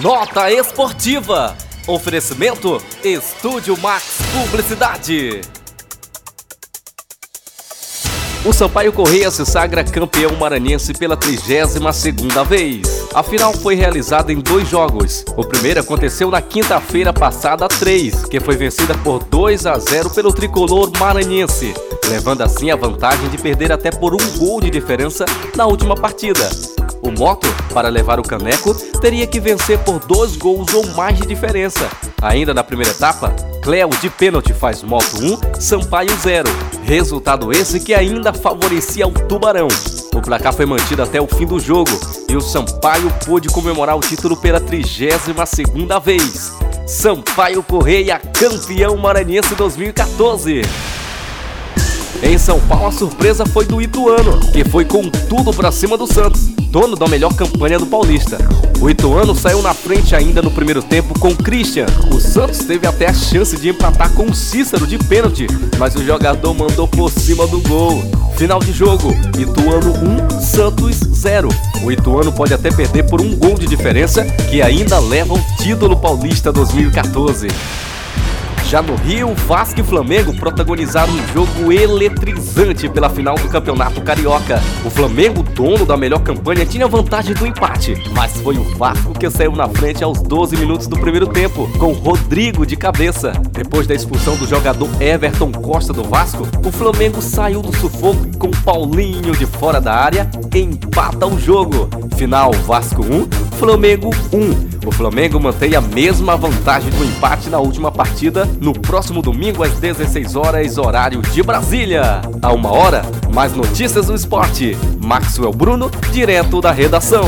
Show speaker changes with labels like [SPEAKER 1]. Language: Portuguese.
[SPEAKER 1] Nota esportiva. Oferecimento Estúdio Max Publicidade. O Sampaio Correia se sagra campeão maranhense pela 32ª vez. A final foi realizada em dois jogos. O primeiro aconteceu na quinta-feira passada, 3, que foi vencida por 2 a 0 pelo tricolor maranhense, levando assim a vantagem de perder até por um gol de diferença na última partida. O Moto, para levar o caneco, teria que vencer por dois gols ou mais de diferença. Ainda na primeira etapa, Cleo de pênalti faz Moto 1, Sampaio 0. Resultado esse que ainda favorecia o Tubarão. O placar foi mantido até o fim do jogo e o Sampaio pôde comemorar o título pela 32ª vez. Sampaio Correia, campeão maranhense 2014. Em São Paulo, a surpresa foi do Ituano, que foi com tudo para cima do Santos, dono da melhor campanha do Paulista. O Ituano saiu na frente ainda no primeiro tempo com Christian. O Santos teve até a chance de empatar com o Cícero de pênalti, mas o jogador mandou por cima do gol. Final de jogo: Ituano 1, Santos 0. O Ituano pode até perder por um gol de diferença, que ainda leva o título paulista 2014. Já no Rio, Vasco e Flamengo protagonizaram um jogo eletrizante pela final do Campeonato Carioca. O Flamengo, dono da melhor campanha, tinha vantagem do empate, mas foi o Vasco que saiu na frente aos 12 minutos do primeiro tempo, com Rodrigo de cabeça. Depois da expulsão do jogador Everton Costa do Vasco, o Flamengo saiu do sufoco com Paulinho de fora da área empata o jogo. Final Vasco 1, Flamengo 1. O Flamengo mantém a mesma vantagem do empate na última partida no próximo domingo às 16 horas, horário de Brasília. A uma hora, mais notícias do esporte. Maxwell Bruno, direto da redação.